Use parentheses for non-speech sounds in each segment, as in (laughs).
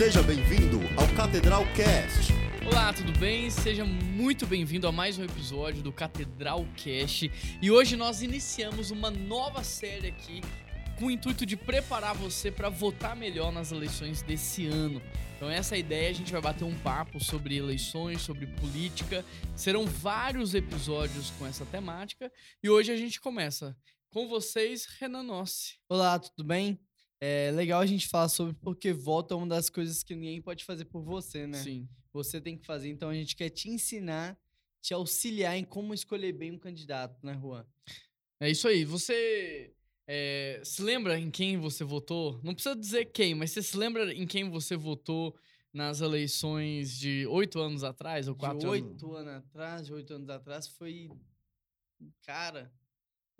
Seja bem-vindo ao Catedral Cast. Olá, tudo bem? Seja muito bem-vindo a mais um episódio do Catedral Cast. E hoje nós iniciamos uma nova série aqui com o intuito de preparar você para votar melhor nas eleições desse ano. Então essa é a ideia, a gente vai bater um papo sobre eleições, sobre política. Serão vários episódios com essa temática e hoje a gente começa com vocês, Renan Nossi. Olá, tudo bem? É legal a gente falar sobre porque voto é uma das coisas que ninguém pode fazer por você, né? Sim. Você tem que fazer, então a gente quer te ensinar, te auxiliar em como escolher bem um candidato, né, Juan? É isso aí. Você é, se lembra em quem você votou? Não precisa dizer quem, mas você se lembra em quem você votou nas eleições de oito anos atrás ou quatro anos? oito anos atrás, oito anos atrás, foi. Cara,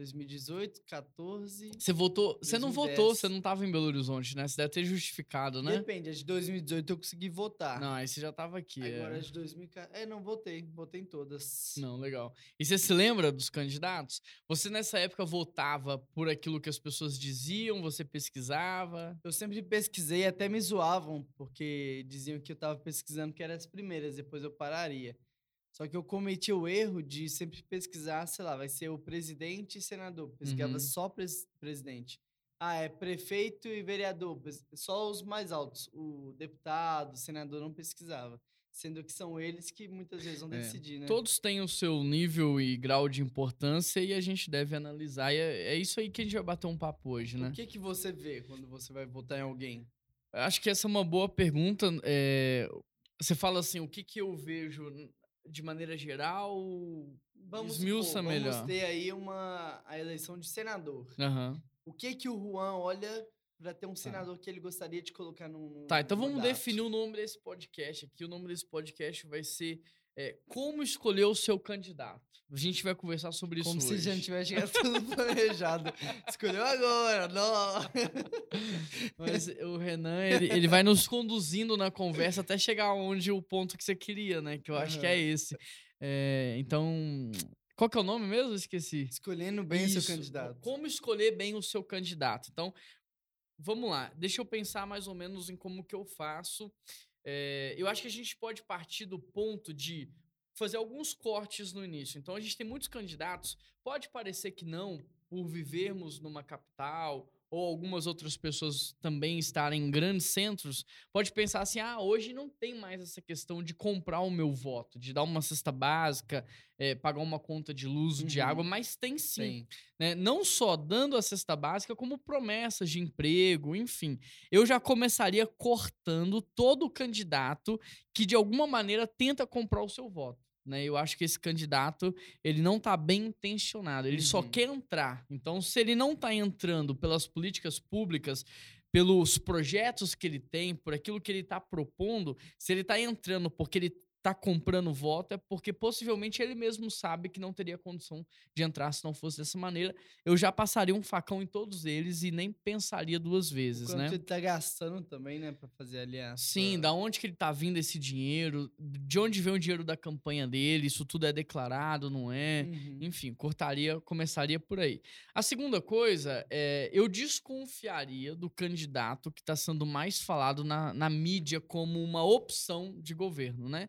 2018, 14. Você votou. Você não 2010. votou, você não tava em Belo Horizonte, né? Você deve ter justificado, né? Depende, a de 2018 eu consegui votar. Não, aí você já tava aqui. é. Agora a de 2014. É, não, votei. Votei em todas. Não, legal. E você se lembra dos candidatos? Você nessa época votava por aquilo que as pessoas diziam, você pesquisava? Eu sempre pesquisei, até me zoavam, porque diziam que eu tava pesquisando que eram as primeiras, depois eu pararia. Só que eu cometi o erro de sempre pesquisar, sei lá, vai ser o presidente e senador. Pesquisava Uhum. só pres presidente. Ah, é prefeito e vereador, só os mais altos. O deputado, o senador não pesquisava. Sendo que são eles que muitas vezes vão É. decidir, né? Todos têm o seu nível e grau de importância e a gente deve analisar. E é, é isso aí que a gente vai bater um papo hoje, né? O que, que você vê quando você vai votar em alguém? Acho que essa é uma boa pergunta. é, Você fala assim, o que, que eu vejo de maneira geral? Vamos, Esmiuça supor, melhor. vamos ter aí uma, a eleição de senador. Aham. O que que o Juan olha para ter um senador que ele gostaria de colocar no, no Tá, então vamos mandato? definir o nome desse podcast aqui. O nome desse podcast vai ser é, Como Escolher o Seu Candidato. A gente vai conversar sobre isso Como se hoje. já não tivesse chegado tudo (laughs) planejado. Escolheu agora, não. (laughs) Mas o Renan, ele, ele vai nos conduzindo na conversa até chegar onde o ponto que você queria, né? Que eu acho que é esse. É, então, qual que é o nome mesmo? Esqueci. Escolhendo bem o Isso, seu candidato. Como escolher bem o seu candidato. Então, vamos lá. Deixa eu pensar mais ou menos em como que eu faço. É, eu acho que a gente pode partir do ponto de fazer alguns cortes no início. Então, a gente tem muitos candidatos. Pode parecer que não, por vivermos numa capital ou algumas outras pessoas também estarem em grandes centros, pode pensar assim: ah, hoje não tem mais essa questão de comprar o meu voto, de dar uma cesta básica, eh, pagar uma conta de luz, de Uhum. água, mas tem sim Tem. né? Não só dando a cesta básica, como promessas de emprego, enfim. Eu já começaria cortando todo candidato que de alguma maneira tenta comprar o seu voto. Né? Eu acho que esse candidato ele não está bem intencionado, ele só Uhum. quer entrar. Então, se ele não está entrando pelas políticas públicas, pelos projetos que ele tem, por aquilo que ele está propondo, se ele está entrando porque ele está comprando voto, é porque possivelmente ele mesmo sabe que não teria condição de entrar se não fosse dessa maneira. Eu já passaria um facão em todos eles e nem pensaria duas vezes, Quanto né? ele tá gastando também, né? Pra fazer ali a Sim, da onde que ele tá vindo esse dinheiro, de onde vem o dinheiro da campanha dele, isso tudo é declarado, não é? Uhum. Enfim, cortaria, começaria por aí. A segunda coisa é, eu desconfiaria do candidato que está sendo mais falado na, na mídia como uma opção de governo, né?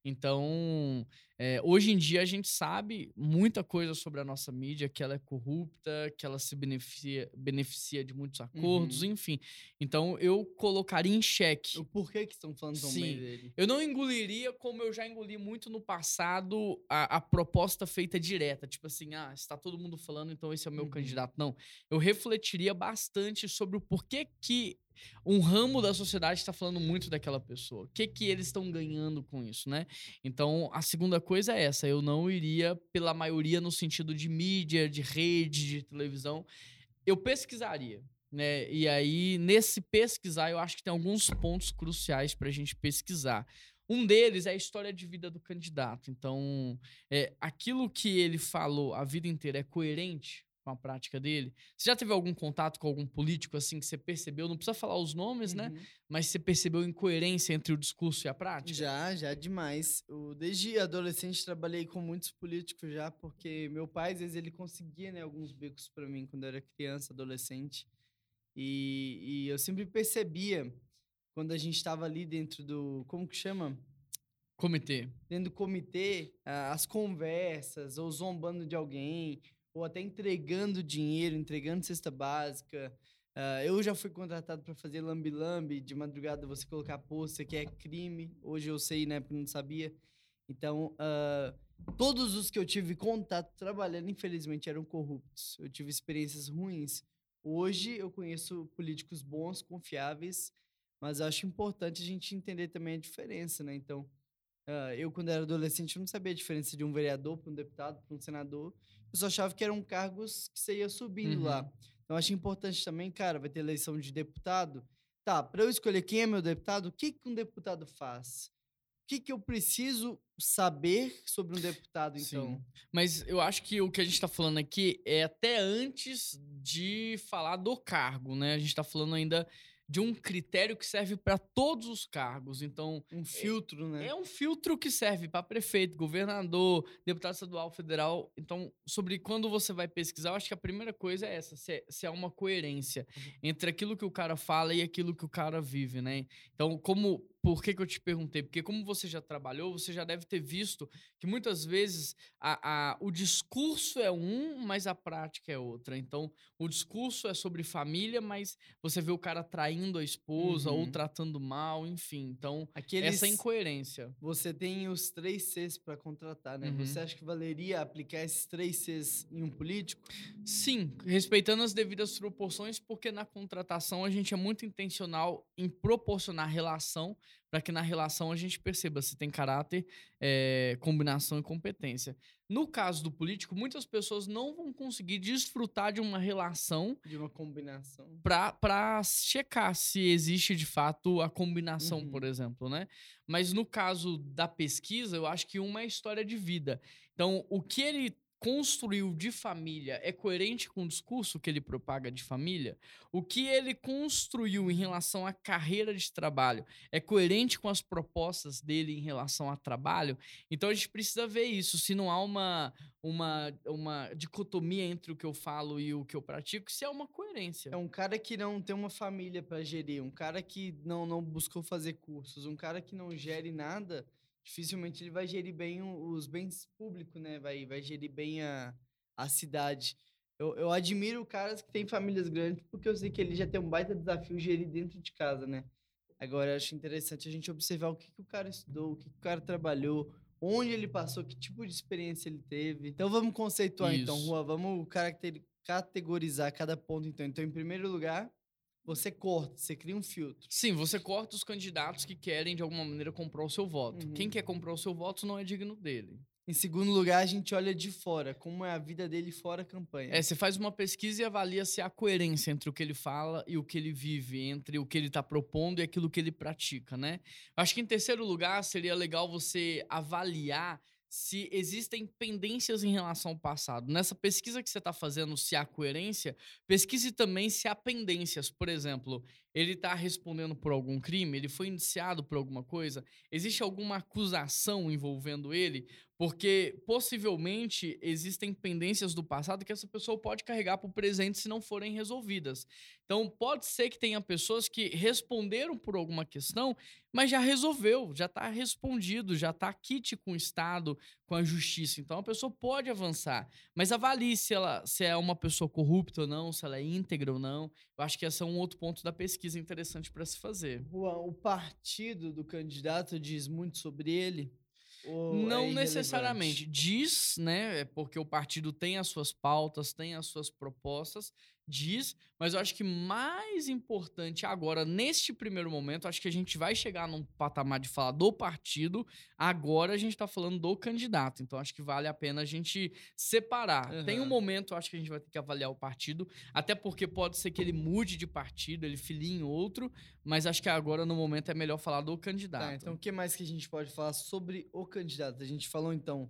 Então, é, hoje em dia a gente sabe muita coisa sobre a nossa mídia, que ela é corrupta, que ela se beneficia, beneficia de muitos acordos, Uhum. enfim. Então, eu colocaria em xeque. O porquê que estão falando tão Sim. bem dele? Eu não engoliria como eu já engoli muito no passado a, a proposta feita direta. Tipo assim, ah, está todo mundo falando, então esse é o meu Uhum. candidato. Não. Eu refletiria bastante sobre o porquê que um ramo da sociedade está falando muito daquela pessoa. O que que eles estão ganhando com isso, né? Então, a segunda coisa é essa. Eu não iria pela maioria no sentido de mídia, de rede, de televisão. Eu pesquisaria. Né? E aí, nesse pesquisar, eu acho que tem alguns pontos cruciais para a gente pesquisar. Um deles é a história de vida do candidato. Então, é, aquilo que ele falou a vida inteira é coerente com a prática dele? Você já teve algum contato com algum político assim que você percebeu? Não precisa falar os nomes, né? Uhum. Mas você percebeu incoerência entre o discurso e a prática? Já, já demais. Eu, desde adolescente trabalhei com muitos políticos já, porque meu pai, às vezes, ele conseguia, né, alguns becos para mim quando eu era criança, adolescente. E, e eu sempre percebia quando a gente estava ali dentro do. Como que chama? Comitê. Dentro do comitê, as conversas, ou zombando de alguém, ou até entregando dinheiro, entregando cesta básica. Ah, eu já fui contratado para fazer lambi-lambi, de madrugada você colocar pôster, que é crime. Hoje eu sei, né, porque não sabia. Então, ah, todos os que eu tive contato trabalhando, infelizmente, eram corruptos. Eu tive experiências ruins. Hoje eu conheço políticos bons, confiáveis, mas acho importante a gente entender também a diferença, né? Então, ah, eu, quando era adolescente, não sabia a diferença de um vereador para um deputado, para um senador. Eu só achava que eram cargos que você ia subindo Uhum. lá. Então, eu acho importante também, cara, vai ter eleição de deputado. Tá, para eu escolher quem é meu deputado, o que, que um deputado faz? O que, que eu preciso saber sobre um deputado, Sim. então? Mas eu acho que o que a gente tá falando aqui é até antes de falar do cargo, né? A gente tá falando ainda de um critério que serve para todos os cargos. Então, Um filtro, né? é um filtro que serve para prefeito, governador, deputado estadual, federal. Então, sobre quando você vai pesquisar, eu acho que a primeira coisa é essa: se, é- se há uma coerência entre aquilo que o cara fala e aquilo que o cara vive, né? Então, como. Por que, que eu te perguntei? Porque, como você já trabalhou, você já deve ter visto que muitas vezes a, a- o discurso é um, mas a prática é outra. Então, o discurso é sobre família, mas você vê o cara traindo a esposa ou Uhum. tratando mal, enfim. Então, Aqueles... essa incoerência. Você tem os três Cs para contratar, né? Uhum. Você acha que valeria aplicar esses três Cs em um político? Sim, respeitando as devidas proporções, porque na contratação a gente é muito intencional em proporcionar relação para que na relação a gente perceba se tem caráter, eh, combinação e competência. No caso do político, muitas pessoas não vão conseguir desfrutar de uma relação De uma combinação. para checar se existe de fato a combinação, Uhum. por exemplo, né? Mas no caso da pesquisa, eu acho que uma é história de vida. Então, o que ele construiu de família é coerente com o discurso que ele propaga de família? O que ele construiu em relação à carreira de trabalho é coerente com as propostas dele em relação a trabalho? Então a gente precisa ver isso, se não há uma, uma, uma dicotomia entre o que eu falo e o que eu pratico, se há uma coerência. É um cara que não tem uma família para gerir, um cara que não, não buscou fazer cursos, um cara que não gere nada, dificilmente ele vai gerir bem os bens públicos, né? Vai, vai gerir bem a, a cidade. Eu, eu admiro caras que têm famílias grandes, porque eu sei que ele já tem um baita desafio gerir dentro de casa, né? Agora, eu acho interessante a gente observar o que, que o cara estudou, o que, que o cara trabalhou, onde ele passou, que tipo de experiência ele teve. Então, vamos conceituar, então, Isso. Rua. Vamos caracteri- categorizar cada ponto, então. Então, em primeiro lugar, você corta, você cria um filtro. Sim, você corta os candidatos que querem, de alguma maneira, comprar o seu voto. Uhum. Quem quer comprar o seu voto não é digno dele. Em segundo lugar, a gente olha de fora, como é a vida dele fora a campanha. É, você faz uma pesquisa e avalia se há coerência entre o que ele fala e o que ele vive, entre o que ele está propondo e aquilo que ele pratica, né? Acho que em terceiro lugar seria legal você avaliar se existem pendências em relação ao passado. Nessa pesquisa que você está fazendo, se há coerência, pesquise também se há pendências. Por exemplo, ele está respondendo por algum crime, ele foi indiciado por alguma coisa, existe alguma acusação envolvendo ele, porque possivelmente existem pendências do passado que essa pessoa pode carregar para o presente se não forem resolvidas. Então, pode ser que tenha pessoas que responderam por alguma questão, mas já resolveu, já está respondido, já está kit com o Estado, com a justiça. Então, a pessoa pode avançar, mas avalie se ela se é uma pessoa corrupta ou não, se ela é íntegra ou não. Eu acho que esse é um outro ponto da pesquisa interessante para se fazer. Juan, o partido do candidato diz muito sobre ele? É Não irrelevante? necessariamente. Diz, né? é Porque o partido tem as suas pautas, tem as suas propostas, diz, mas eu acho que mais importante agora, neste primeiro momento, acho que a gente vai chegar num patamar de falar do partido, agora a gente tá falando do candidato. Então acho que vale a pena a gente separar. Tem um momento, acho que a gente vai ter que avaliar o partido, até porque pode ser que ele mude de partido, ele filie em outro, mas acho que agora no momento é melhor falar do candidato. Tá, então o que mais que a gente pode falar sobre o candidato? A gente falou então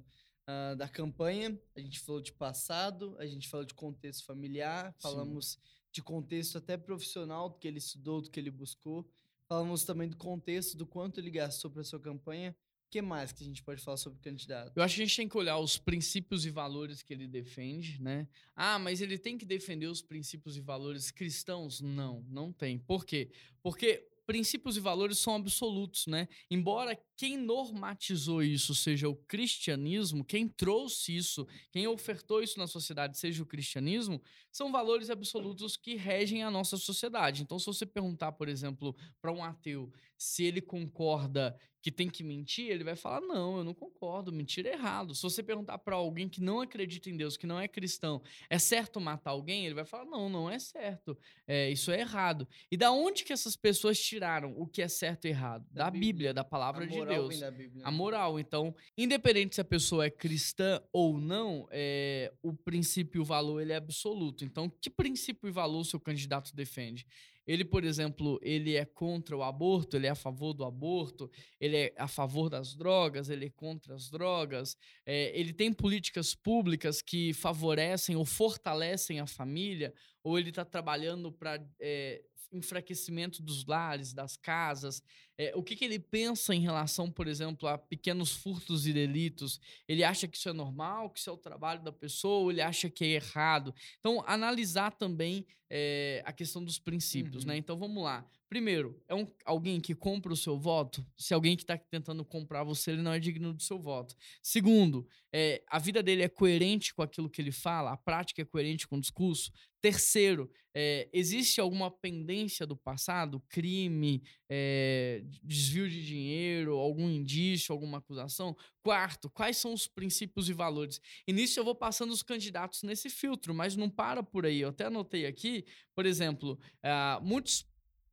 ah, da campanha, a gente falou de passado, a gente falou de contexto familiar, falamos de contexto até profissional, do que ele estudou, do que ele buscou. Falamos também do contexto, do quanto ele gastou para sua campanha. O que mais que a gente pode falar sobre o candidato? Eu acho que a gente tem que olhar os princípios e valores que ele defende, né? Ah, mas ele tem que defender os princípios e valores cristãos? Não, não tem. Por quê? Porque princípios e valores são absolutos, né? Embora quem normatizou isso seja o cristianismo, quem trouxe isso, quem ofertou isso na sociedade seja o cristianismo, são valores absolutos que regem a nossa sociedade. Então, se você perguntar, por exemplo, para um ateu se ele concorda que tem que mentir, ele vai falar: não, eu não concordo, mentir é errado. Se você perguntar para alguém que não acredita em Deus, que não é cristão, é certo matar alguém? Ele vai falar: não, não é certo, é, isso é errado. E da onde que essas pessoas tiraram o que é certo e errado? Da, da Bíblia, Bíblia, da palavra de Deus. Bíblia, a né? moral. Então, independente se a pessoa é cristã ou não, é, o princípio e o valor ele é absoluto. Então, que princípio e valor o seu candidato defende? Ele, por exemplo, ele é contra o aborto, ele é a favor do aborto, ele é a favor das drogas, ele é contra as drogas, é, ele tem políticas públicas que favorecem ou fortalecem a família, ou ele está trabalhando para é, enfraquecimento dos lares, das casas, é, o que, que ele pensa em relação, por exemplo, a pequenos furtos e delitos? Ele acha que isso é normal, que isso é o trabalho da pessoa, ou ele acha que é errado? Então, analisar também é, a questão dos princípios, né? uhum. né? Então, vamos lá. Primeiro, é um, alguém que compra o seu voto? Se alguém que está tentando comprar você, ele não é digno do seu voto. Segundo, é, a vida dele é coerente com aquilo que ele fala? A prática é coerente com o discurso? Terceiro, é, existe alguma pendência do passado? Crime, é, desvio de dinheiro, algum indício, alguma acusação? Quarto, quais são os princípios e valores? E nisso eu vou passando os candidatos nesse filtro, mas não para por aí. Eu até anotei aqui, por exemplo, uh, muitos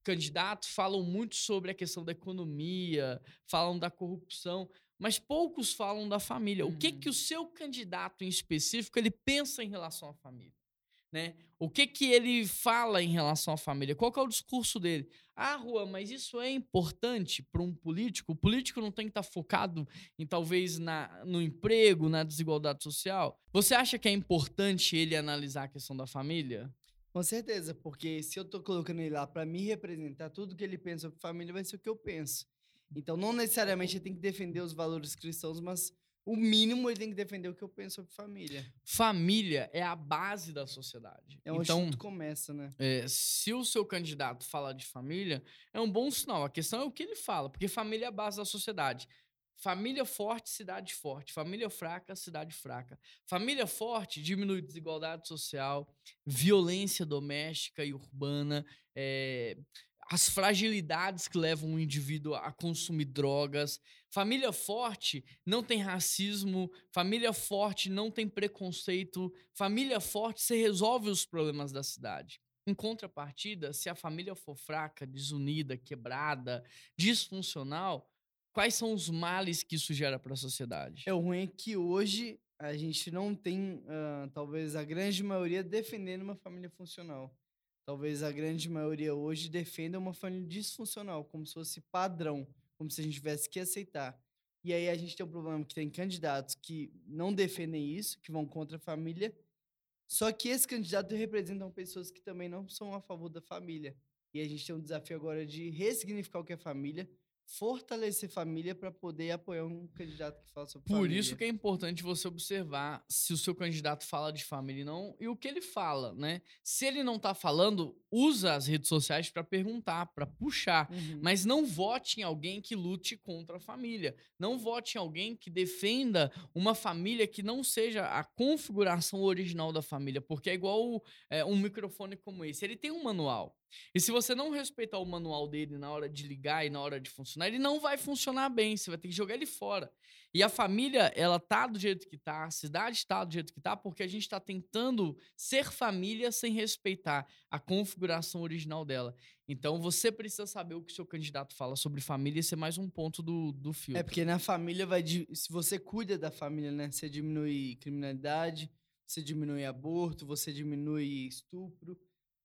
candidatos falam muito sobre a questão da economia, falam da corrupção, mas poucos falam da família. Uhum. O que que o seu candidato em específico ele pensa em relação à família? Né? O que que ele fala em relação à família? Qual é o discurso dele? Ah, Rua, mas isso é importante para um político? O político não tem que estar tá focado em talvez na, no emprego, na desigualdade social? Você acha que é importante ele analisar a questão da família? Com certeza, porque se eu tô colocando ele lá para me representar, tudo que ele pensa sobre família vai ser o que eu penso. Então, não necessariamente ele tem que defender os valores cristãos, mas o mínimo ele tem que defender o que eu penso sobre família. Família é a base da sociedade. É onde então, tudo começa, né? É, se o seu candidato fala de família, é um bom sinal. A questão é o que ele fala, porque família é a base da sociedade. Família forte, cidade forte. Família fraca, cidade fraca. Família forte diminui desigualdade social, violência doméstica e urbana, é, as fragilidades que levam o indivíduo a consumir drogas. Família forte não tem racismo. Família forte não tem preconceito. Família forte se resolve os problemas da cidade. Em contrapartida, se a família for fraca, desunida, quebrada, disfuncional, quais são os males que isso gera para a sociedade? É o ruim é que hoje a gente não tem, uh, talvez a grande maioria defendendo uma família funcional. Talvez a grande maioria hoje defenda uma família disfuncional, como se fosse padrão, como se a gente tivesse que aceitar. E aí a gente tem um problema que tem candidatos que não defendem isso, que vão contra a família, só que esses candidatos representam pessoas que também não são a favor da família. E a gente tem um desafio agora de ressignificar o que é família, fortalecer família para poder apoiar um candidato que fala sobre Por família. Por isso que é importante você observar se o seu candidato fala de família e não e o que ele fala, né? Se ele não está falando, usa as redes sociais para perguntar, para puxar, uhum. mas não vote em alguém que lute contra a família. Não vote em alguém que defenda uma família que não seja a configuração original da família, porque é igual é, um microfone como esse. Ele tem um manual. E se você não respeitar o manual dele na hora de ligar e na hora de funcionar, ele não vai funcionar bem, você vai ter que jogar ele fora. E a família, ela tá do jeito que tá, a cidade tá do jeito que tá, porque a gente está tentando ser família sem respeitar a configuração original dela. Então você precisa saber o que o seu candidato fala sobre família, esse é mais um ponto do, do filme. É porque na família vai. Se você cuida da família, né? Você diminui criminalidade, você diminui aborto, você diminui estupro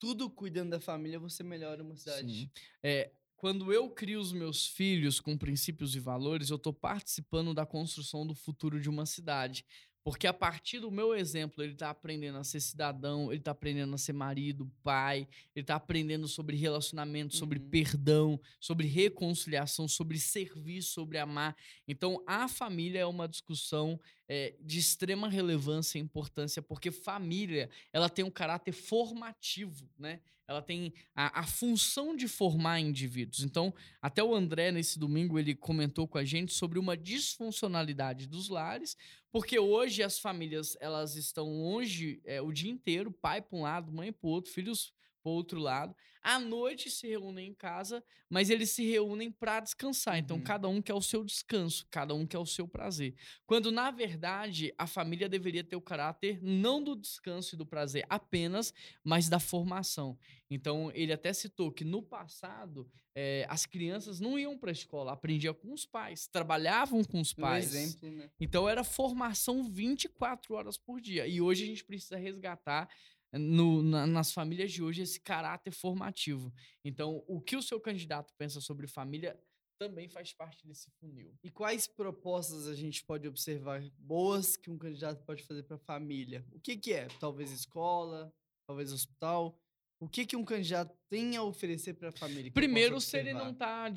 tudo cuidando da família, você melhora uma cidade. Sim. É, quando eu crio os meus filhos com princípios e valores, eu estou participando da construção do futuro de uma cidade. Porque a partir do meu exemplo, ele está aprendendo a ser cidadão, ele está aprendendo a ser marido, pai, ele está aprendendo sobre relacionamento, sobre uhum. perdão, sobre reconciliação, sobre servir, sobre amar. Então, a família é uma discussão é, de extrema relevância e importância, porque família ela tem um caráter formativo, né? ela tem a, a função de formar indivíduos. Então, até o André, nesse domingo, ele comentou com a gente sobre uma disfuncionalidade dos lares, porque hoje as famílias elas estão longe é, o dia inteiro, pai para um lado, mãe para o outro, filhos para o outro lado. À noite se reúnem em casa, mas eles se reúnem para descansar. Então, Uhum. cada um quer o seu descanso, cada um quer o seu prazer. Quando, na verdade, a família deveria ter o caráter não do descanso e do prazer apenas, mas da formação. Então, ele até citou que no passado, eh, as crianças não iam para a escola, aprendiam com os pais, trabalhavam com os Um pais. exemplo, né? Então era formação 24 horas por dia. E hoje a gente precisa resgatar no- na- nas famílias de hoje esse caráter formativo. Então, o que o seu candidato pensa sobre família também faz parte desse funil. E quais propostas a gente pode observar boas que um candidato pode fazer para a família? O que, que é? Talvez escola, talvez hospital. O que, que um candidato tem a oferecer para a família? Primeiro, se ele não está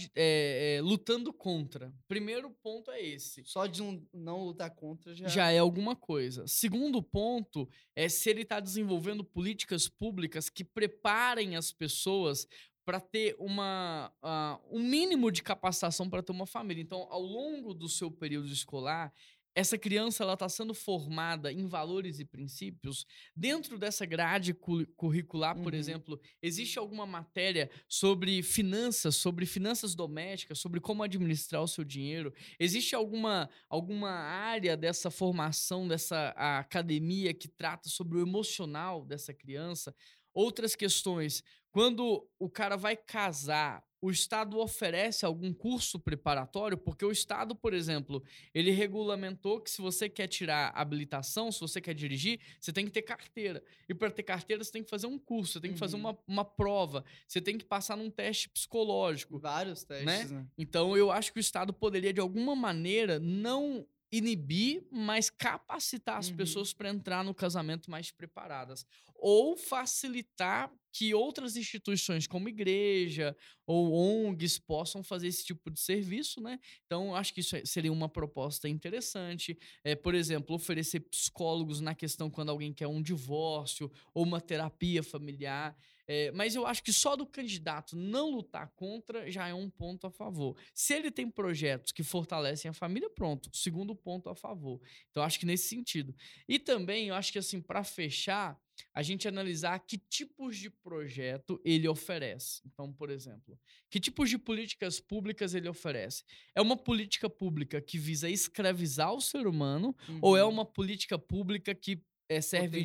lutando contra. Primeiro ponto é esse. Só de não, não lutar contra já. já é alguma coisa. Segundo ponto é se ele está desenvolvendo políticas públicas que preparem as pessoas para ter uma, ah, um mínimo de capacitação para ter uma família. Então, ao longo do seu período escolar, essa criança ela está sendo formada em valores e princípios dentro dessa grade cu- curricular, por Uhum. exemplo, existe alguma matéria sobre finanças, sobre finanças domésticas, sobre como administrar o seu dinheiro? Existe alguma, alguma área dessa formação, dessa academia que trata sobre o emocional dessa criança? Outras questões. Quando o cara vai casar, o Estado oferece algum curso preparatório? Porque o Estado, por exemplo, ele regulamentou que se você quer tirar habilitação, se você quer dirigir, você tem que ter carteira. E para ter carteira, você tem que fazer um curso, você tem que fazer Uhum. uma, uma prova, você tem que passar num teste psicológico. Vários testes, né? Então, eu acho que o Estado poderia, de alguma maneira, não inibir, mas capacitar as Uhum. pessoas para entrar no casamento mais preparadas. Ou facilitar que outras instituições, como igreja ou ONGs, possam fazer esse tipo de serviço, né? Então, acho que isso é- seria uma proposta interessante. É, por exemplo, oferecer psicólogos na questão quando alguém quer um divórcio ou uma terapia familiar. É, mas eu acho que só do candidato não lutar contra já é um ponto a favor. Se ele tem projetos que fortalecem a família, pronto. Segundo ponto a favor. Então, eu acho que nesse sentido. E também, eu acho que assim, para fechar, a gente analisar que tipos de projeto ele oferece. Então, por exemplo, que tipos de políticas públicas ele oferece? É uma política pública que visa escravizar o ser humano ou é Uhum. uma política pública que eh, serve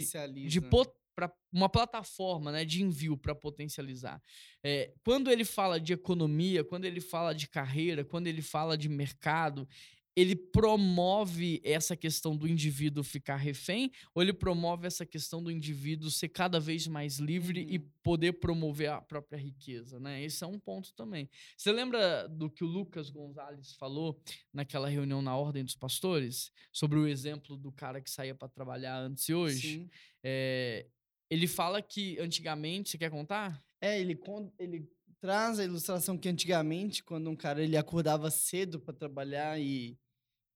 de pot- pra uma plataforma né, de envio para potencializar. É, quando ele fala de economia, quando ele fala de carreira, quando ele fala de mercado, ele promove essa questão do indivíduo ficar refém ou ele promove essa questão do indivíduo ser cada vez mais livre e Uhum. poder promover a própria riqueza, né? Esse é um ponto também. Você lembra do que o Lucas Gonzalez falou naquela reunião na Ordem dos Pastores sobre o exemplo do cara que saía para trabalhar antes e hoje? Sim. É, ele fala que antigamente, você quer contar? É, ele, ele traz a ilustração que antigamente, quando um cara ele acordava cedo para trabalhar e,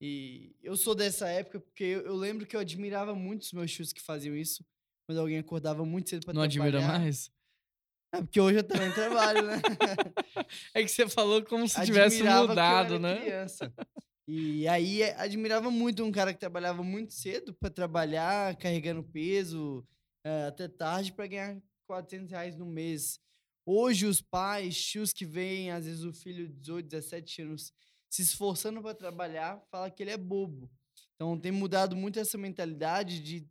e eu sou dessa época porque eu, eu lembro que eu admirava muito os meus tios que faziam isso, quando alguém acordava muito cedo para Não trabalhar. admira mais? É, porque hoje eu também trabalho, né? (laughs) É que você falou como se tivesse Admirava eu mudado, era né? criança. E aí eh, admirava muito um cara que trabalhava muito cedo para trabalhar, carregando peso eh, até tarde para ganhar 400 reais no mês. Hoje os pais, tios que veem, às vezes o filho de 18, 17 anos se esforçando para trabalhar, fala que ele é bobo. Então tem mudado muito essa mentalidade de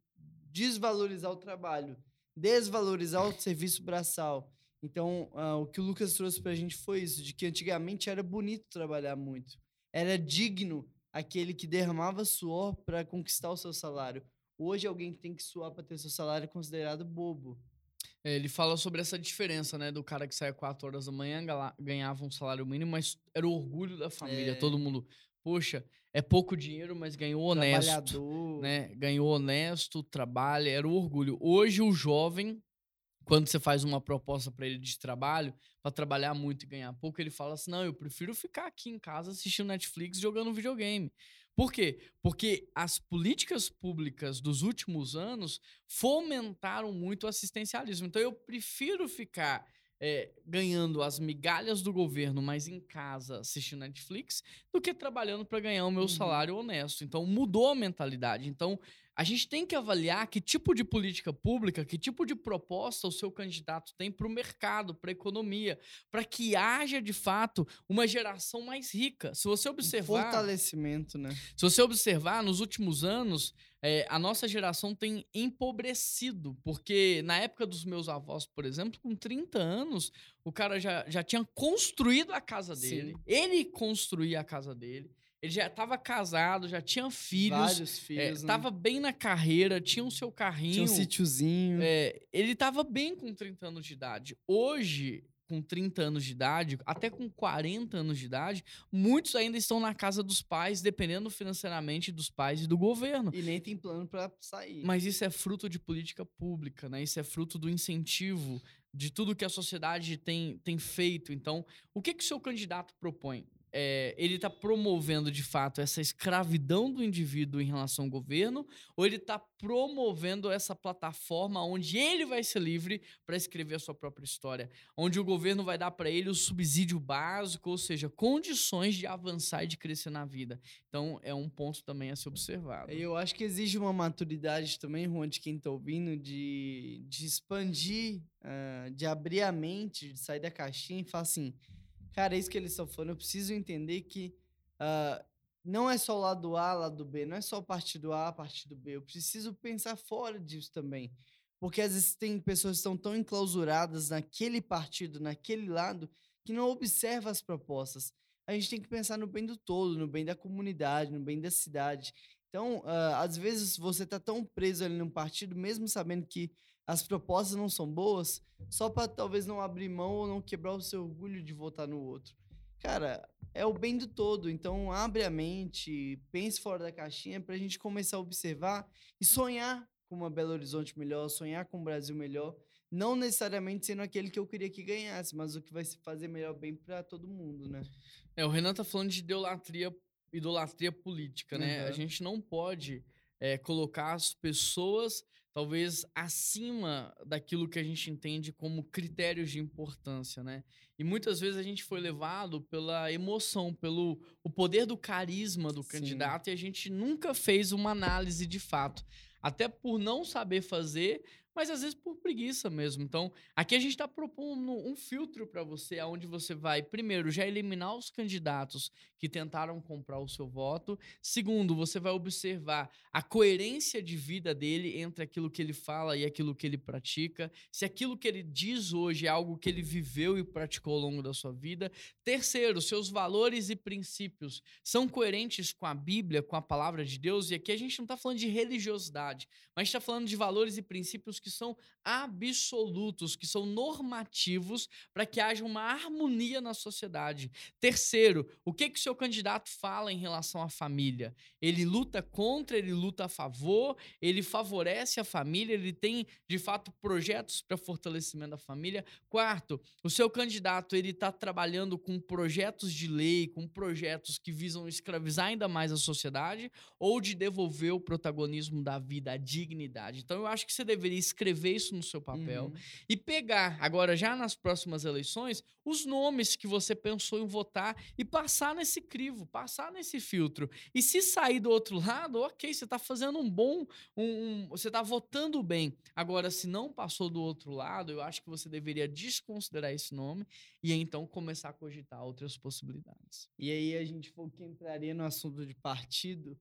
desvalorizar o trabalho, desvalorizar o serviço braçal. Então, ah, o que o Lucas trouxe pra gente foi isso, de que antigamente era bonito trabalhar muito. Era digno aquele que derramava suor para conquistar o seu salário. Hoje alguém que tem que suar para ter seu salário é considerado bobo. É, Ele fala sobre essa diferença, né? Do cara que saia 4 horas da manhã, ganhava um salário mínimo, mas era o orgulho da família. É. Todo mundo, poxa, é pouco dinheiro, mas ganhou honesto. Trabalhador. né? Ganhou honesto, trabalha, era o orgulho. Hoje o jovem quando você faz uma proposta para ele de trabalho, para trabalhar muito e ganhar pouco, ele fala assim: não, eu prefiro ficar aqui em casa assistindo Netflix jogando videogame. Por quê? Porque as políticas públicas dos últimos anos fomentaram muito o assistencialismo. Então eu prefiro ficar é, ganhando as migalhas do governo, mas em casa assistindo Netflix, do que trabalhando para ganhar o meu uhum. salário honesto. Então mudou a mentalidade. Então a gente tem que avaliar que tipo de política pública, que tipo de proposta o seu candidato tem para o mercado, para a economia, para que haja de fato uma geração mais rica. Se você observar. Um fortalecimento, né? Se você observar, nos últimos anos, é, a nossa geração tem empobrecido, porque na época dos meus avós, por exemplo, com 30 anos, o cara já, já tinha construído a casa dele, Sim. ele construía a casa dele. Ele já estava casado, já tinha filhos. Vários filhos. É, Tava bem na carreira, tinha o seu carrinho. Tinha um sítiozinho. É, ele estava bem com 30 anos de idade. Hoje, com 30 anos de idade, até com 40 anos de idade, muitos ainda estão na casa dos pais, dependendo financeiramente dos pais e do governo. E nem tem plano para sair. Mas isso é fruto de política pública, né? Isso é fruto do incentivo de tudo que a sociedade tem, tem feito. Então, o que, que o seu candidato propõe? É, ele está promovendo de fato essa escravidão do indivíduo em relação ao governo, ou ele está promovendo essa plataforma onde ele vai ser livre para escrever a sua própria história, onde o governo vai dar para ele o subsídio básico, ou seja, condições de avançar e de crescer na vida. Então é um ponto também a ser observado. Eu acho que exige uma maturidade também, Juan, de quem está ouvindo, de, de expandir, uh, de abrir a mente, de sair da caixinha e falar assim Cara, é isso que eles estão falando. Eu preciso entender que uh, não é só o lado A, lado B, não é só o partido A, partido B. Eu preciso pensar fora disso também. Porque às vezes tem pessoas que estão tão enclausuradas naquele partido, naquele lado, que não observam as propostas. A gente tem que pensar no bem do todo, no bem da comunidade, no bem da cidade. Então, uh, às vezes você está tão preso ali num partido, mesmo sabendo que as propostas não são boas, só para talvez não abrir mão ou não quebrar o seu orgulho de votar no outro. Cara, é o bem do todo. Então, abre a mente, pense fora da caixinha para a gente começar a observar e sonhar com uma Belo Horizonte melhor, sonhar com um Brasil melhor. Não necessariamente sendo aquele que eu queria que ganhasse, mas o que vai se fazer melhor bem para todo mundo, né? É, o Renan tá falando de idolatria, idolatria política, né? Uhum. A gente não pode é, colocar as pessoas talvez acima daquilo que a gente entende como critérios de importância, né? E muitas vezes a gente foi levado pela emoção, pelo o poder do carisma do Sim. candidato e a gente nunca fez uma análise de fato. Até por não saber fazer, mas às vezes por preguiça mesmo. Então, aqui a gente está propondo um filtro para você, aonde você vai, primeiro, já eliminar os candidatos que tentaram comprar o seu voto. Segundo, você vai observar a coerência de vida dele entre aquilo que ele fala e aquilo que ele pratica. Se aquilo que ele diz hoje é algo que ele viveu e praticou ao longo da sua vida. Terceiro, seus valores e princípios são coerentes com a Bíblia, com a palavra de Deus. E aqui a gente não está falando de religiosidade, mas está falando de valores e princípios que são absolutos, que são normativos para que haja uma harmonia na sociedade. Terceiro, o que que o seu candidato fala em relação à família? Ele luta contra, ele luta a favor, ele favorece a família, ele tem de fato projetos para fortalecimento da família. Quarto, o seu candidato ele está trabalhando com projetos de lei, com projetos que visam escravizar ainda mais a sociedade ou de devolver o protagonismo da vida, a dignidade. Então eu acho que você deveria escrever isso no seu papel uhum. e pegar, agora já nas próximas eleições, os nomes que você pensou em votar e passar nesse crivo, passar nesse filtro. E se sair do outro lado, ok, você está fazendo um bom, um, um, você está votando bem. Agora, se não passou do outro lado, eu acho que você deveria desconsiderar esse nome e então começar a cogitar outras possibilidades. E aí a gente falou que entraria no assunto de partido.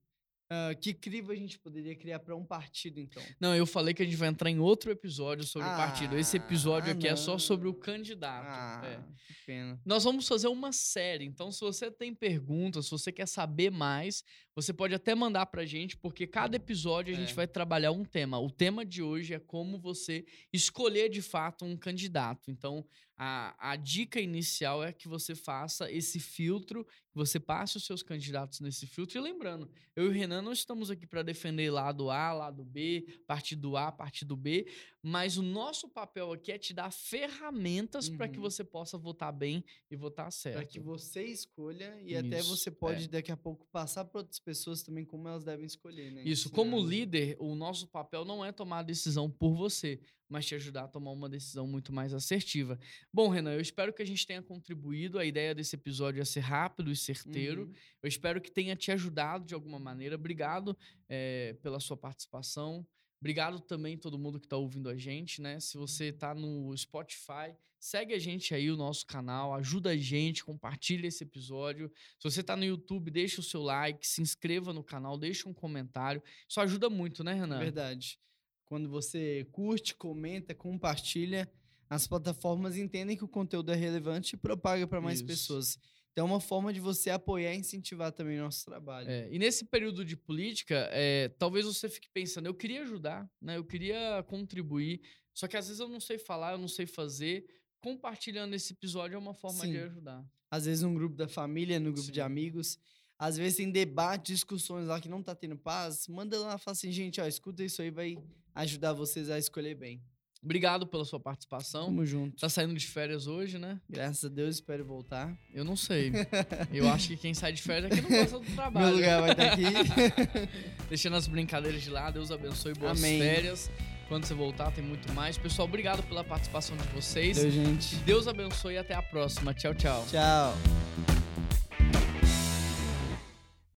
Uh, que crivo a gente poderia criar para um partido, então? Não, eu falei que a gente vai entrar em outro episódio sobre ah, o partido. Esse episódio ah, aqui não. é só sobre o candidato. Ah, é. que pena. Nós vamos fazer uma série. Então, se você tem perguntas, se você quer saber mais, você pode até mandar para a gente, porque cada episódio a é. gente vai trabalhar um tema. O tema de hoje é como você escolher de fato um candidato. Então, a, a dica inicial é que você faça esse filtro, que você passe os seus candidatos nesse filtro. E lembrando, eu e o Renan não estamos aqui para defender lado A, lado B, partido A, partido B, mas o nosso papel aqui é te dar ferramentas para que Uhum. você possa votar bem e votar certo. Para que você escolha e até Isso, você pode daqui a pouco passar para outras pessoas também como elas devem escolher, né? Isso, Ensinar, como líder, o nosso papel não é tomar a decisão por você, mas te ajudar a tomar uma decisão muito mais assertiva. Bom, Renan, eu espero que a gente tenha contribuído. A ideia desse episódio é ser rápido e certeiro. Uhum. Eu espero que tenha te ajudado de alguma maneira. Obrigado eh, pela sua participação. Obrigado também todo mundo que está ouvindo a gente, né? Se você está no Spotify, segue a gente aí, o nosso canal, ajuda a gente, compartilha esse episódio. Se você está no YouTube, deixa o seu like, se inscreva no canal, deixa um comentário. Isso ajuda muito, né, Renan? Verdade. Quando você curte, comenta, compartilha, as plataformas entendem que o conteúdo é relevante e propaga para mais Isso. pessoas. Então é uma forma de você apoiar e incentivar também o nosso trabalho. É, e nesse período de política, é, talvez você fique pensando, eu queria ajudar, né? Eu queria contribuir, só que às vezes eu não sei falar, eu não sei fazer. Compartilhando esse episódio é uma forma de Sim. ajudar. Às vezes num grupo da família, no grupo de Sim. amigos. Às vezes tem debate, discussões lá que não tá tendo paz. Manda lá, fala assim, gente, ó, escuta isso aí, vai ajudar vocês a escolher bem. Obrigado pela sua participação. Tamo junto. Tá saindo de férias hoje, né? Graças a Deus, espero voltar. Eu não sei. (laughs) Eu acho que quem sai de férias é quem não gosta do trabalho. Meu lugar vai estar aqui. (laughs) Deixando as brincadeiras de lado, Deus abençoe, boas Amém. férias. Quando você voltar, tem muito mais. Pessoal, obrigado pela participação de vocês. Deus, gente. Deus abençoe e até a próxima. Tchau, tchau. Tchau.